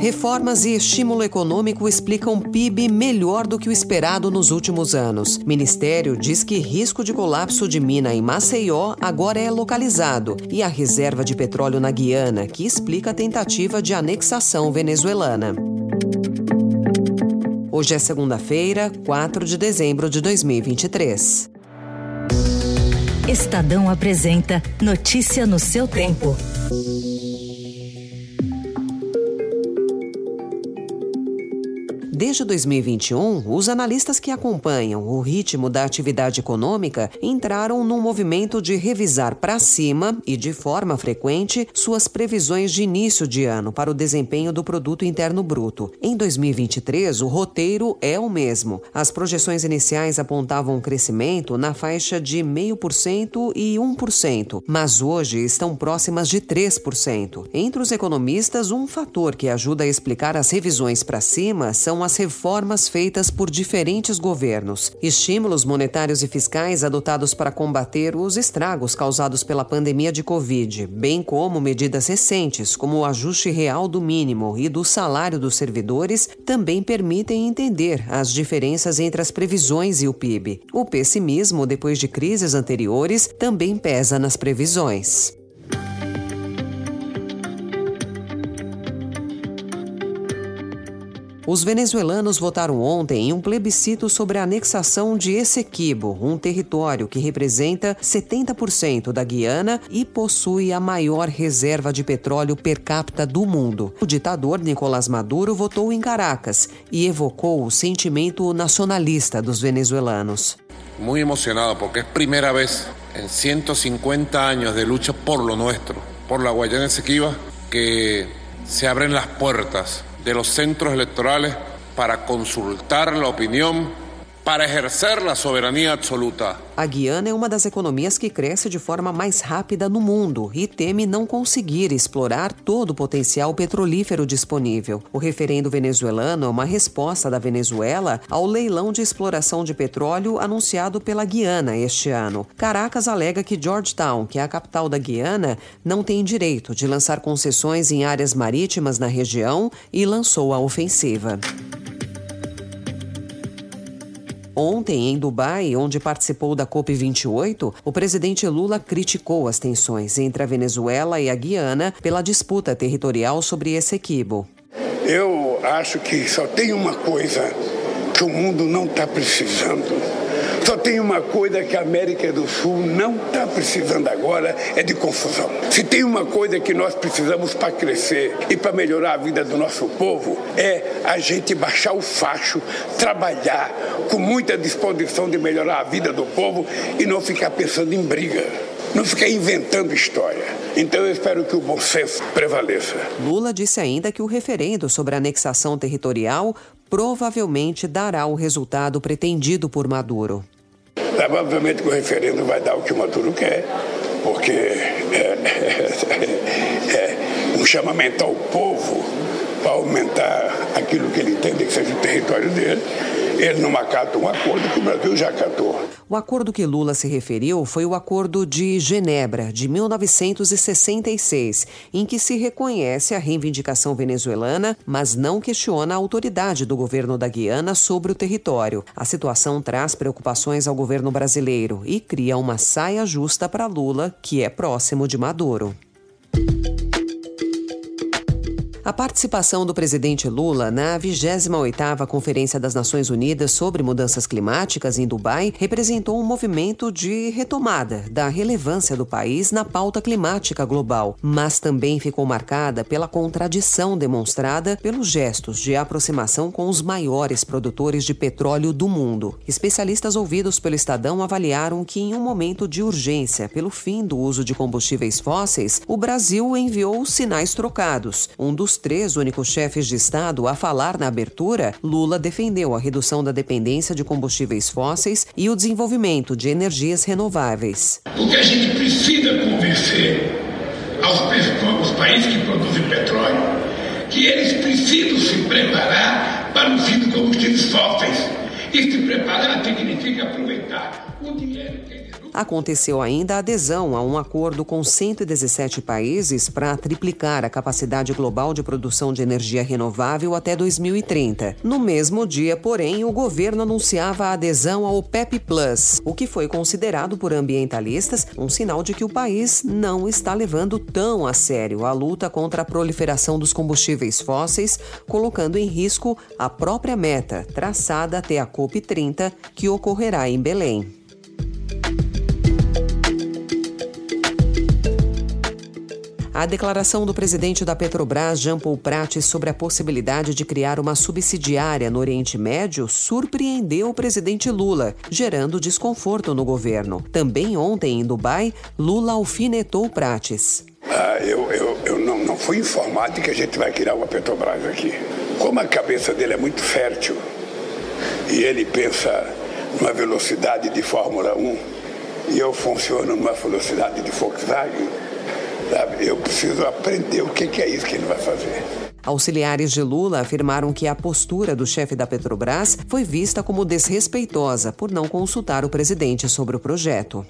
Reformas e estímulo econômico explicam PIB melhor do que o esperado nos últimos anos. Ministério diz que risco de colapso de mina em Maceió agora é localizado. E a reserva de petróleo na Guiana, que explica a tentativa de anexação venezuelana. Hoje é segunda-feira, 4 de dezembro de 2023. Estadão apresenta Notícia no seu tempo. Desde 2021, os analistas que acompanham o ritmo da atividade econômica entraram num movimento de revisar para cima e de forma frequente suas previsões de início de ano para o desempenho do produto interno bruto. Em 2023, o roteiro é o mesmo. As projeções iniciais apontavam um crescimento na faixa de 0,5% e 1%, mas hoje estão próximas de 3%. Entre os economistas, um fator que ajuda a explicar as revisões para cima são as as reformas feitas por diferentes governos, estímulos monetários e fiscais adotados para combater os estragos causados pela pandemia de Covid, bem como medidas recentes, como o ajuste real do mínimo e do salário dos servidores, também permitem entender as diferenças entre as previsões e o PIB. O pessimismo, depois de crises anteriores, também pesa nas previsões. Os venezuelanos votaram ontem em um plebiscito sobre a anexação de Essequibo, um território que representa 70% da Guiana e possui a maior reserva de petróleo per capita do mundo. O ditador Nicolás Maduro votou em Caracas e evocou o sentimento nacionalista dos venezuelanos. Muito emocionado porque é a primeira vez em 150 anos de luta por lo nuestro, por la Guayana Esequiba, que se abren las puertas de los centros electorales para consultar la opinión para exercer a soberania absoluta. A Guiana é uma das economias que cresce de forma mais rápida no mundo e teme não conseguir explorar todo o potencial petrolífero disponível. O referendo venezuelano é uma resposta da Venezuela ao leilão de exploração de petróleo anunciado pela Guiana este ano. Caracas alega que Georgetown, que é a capital da Guiana, não tem direito de lançar concessões em áreas marítimas na região e lançou a ofensiva. Ontem, em Dubai, onde participou da COP28, o presidente Lula criticou as tensões entre a Venezuela e a Guiana pela disputa territorial sobre esse equibo. Eu acho que só tem uma coisa que o mundo não está precisando só tem uma coisa que a América do Sul não está precisando agora, é de confusão. Se tem uma coisa que nós precisamos para crescer e para melhorar a vida do nosso povo, é a gente baixar o facho, trabalhar com muita disposição de melhorar a vida do povo e não ficar pensando em briga não ficar inventando história. Então eu espero que o bom senso prevaleça. Lula disse ainda que o referendo sobre a anexação territorial provavelmente dará o resultado pretendido por Maduro. Provavelmente o referendo vai dar o que o Maduro quer, porque é, é, é um chamamento ao povo para aumentar aquilo que ele entende que seja o território dele ele não acata um acordo que o Brasil já acatou. O acordo que Lula se referiu foi o Acordo de Genebra, de 1966, em que se reconhece a reivindicação venezuelana, mas não questiona a autoridade do governo da Guiana sobre o território. A situação traz preocupações ao governo brasileiro e cria uma saia justa para Lula, que é próximo de Maduro. A participação do presidente Lula na 28ª Conferência das Nações Unidas sobre Mudanças Climáticas em Dubai representou um movimento de retomada da relevância do país na pauta climática global, mas também ficou marcada pela contradição demonstrada pelos gestos de aproximação com os maiores produtores de petróleo do mundo. Especialistas ouvidos pelo Estadão avaliaram que em um momento de urgência pelo fim do uso de combustíveis fósseis, o Brasil enviou sinais trocados. Um dos três únicos chefes de Estado a falar na abertura, Lula defendeu a redução da dependência de combustíveis fósseis e o desenvolvimento de energias renováveis. O que a gente precisa convencer aos, países que produzem petróleo que eles precisam se preparar para o fim dos combustíveis fósseis. E se preparar significa aproveitar o dinheiro que Aconteceu ainda a adesão a um acordo com 117 países para triplicar a capacidade global de produção de energia renovável até 2030. No mesmo dia, porém, o governo anunciava a adesão ao PEP Plus, o que foi considerado por ambientalistas um sinal de que o país não está levando tão a sério a luta contra a proliferação dos combustíveis fósseis, colocando em risco a própria meta traçada até a COP30, que ocorrerá em Belém. A declaração do presidente da Petrobras, Jean Paul sobre a possibilidade de criar uma subsidiária no Oriente Médio surpreendeu o presidente Lula, gerando desconforto no governo. Também ontem, em Dubai, Lula alfinetou Prates. Ah, eu, eu, eu não, não fui informado que a gente vai criar uma Petrobras aqui. Como a cabeça dele é muito fértil e ele pensa numa velocidade de Fórmula 1 e eu funciono numa velocidade de Volkswagen, Sabe? Eu preciso aprender o que, é isso que ele vai fazer. Auxiliares de Lula afirmaram que a postura do chefe da Petrobras foi vista como desrespeitosa por não consultar o presidente sobre o projeto.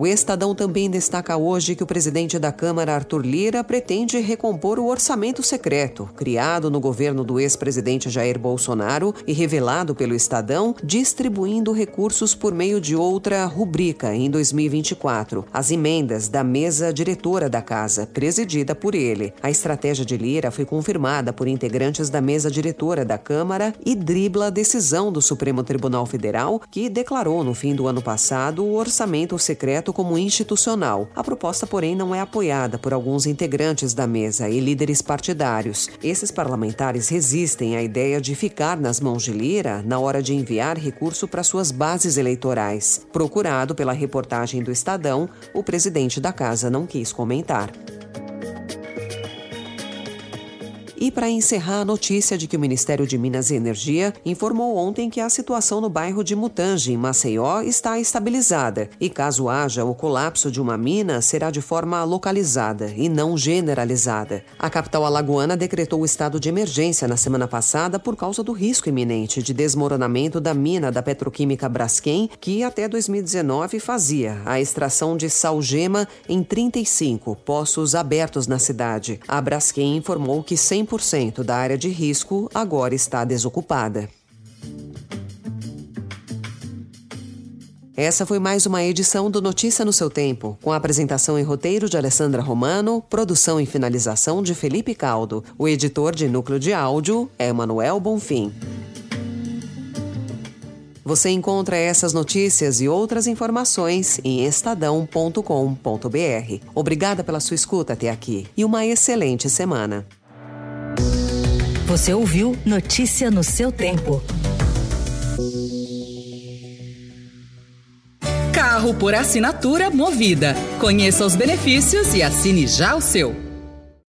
O Estadão também destaca hoje que o presidente da Câmara, Arthur Lira, pretende recompor o orçamento secreto, criado no governo do ex-presidente Jair Bolsonaro e revelado pelo Estadão, distribuindo recursos por meio de outra rubrica em 2024, as emendas da mesa diretora da casa, presidida por ele. A estratégia de Lira foi confirmada por integrantes da mesa diretora da Câmara e dribla a decisão do Supremo Tribunal Federal, que declarou no fim do ano passado o orçamento secreto projeto como institucional. A proposta, porém, não é apoiada por alguns integrantes da mesa e líderes partidários. Esses parlamentares resistem à ideia de ficar nas mãos de Lira na hora de enviar recurso para suas bases eleitorais. Procurado pela reportagem do Estadão, o presidente da casa não quis comentar. E para encerrar a notícia de que o Ministério de Minas e Energia informou ontem que a situação no bairro de Mutange, em Maceió, está estabilizada e caso haja o colapso de uma mina, será de forma localizada e não generalizada. A capital alagoana decretou o estado de emergência na semana passada por causa do risco iminente de desmoronamento da mina da petroquímica Braskem, que até 2019 fazia a extração de salgema em 35 poços abertos na cidade. A Braskem informou que 100 100% da área de risco agora está desocupada. Essa foi mais uma edição do Notícia no seu tempo, com a apresentação e roteiro de Alessandra Romano, produção e finalização de Felipe Caldo. O editor de núcleo de áudio é Manuel Bonfim. Você encontra essas notícias e outras informações em estadão.com.br. Obrigada pela sua escuta até aqui e uma excelente semana. Você ouviu Notícia no seu tempo. Carro por assinatura movida. Conheça os benefícios e assine já o seu.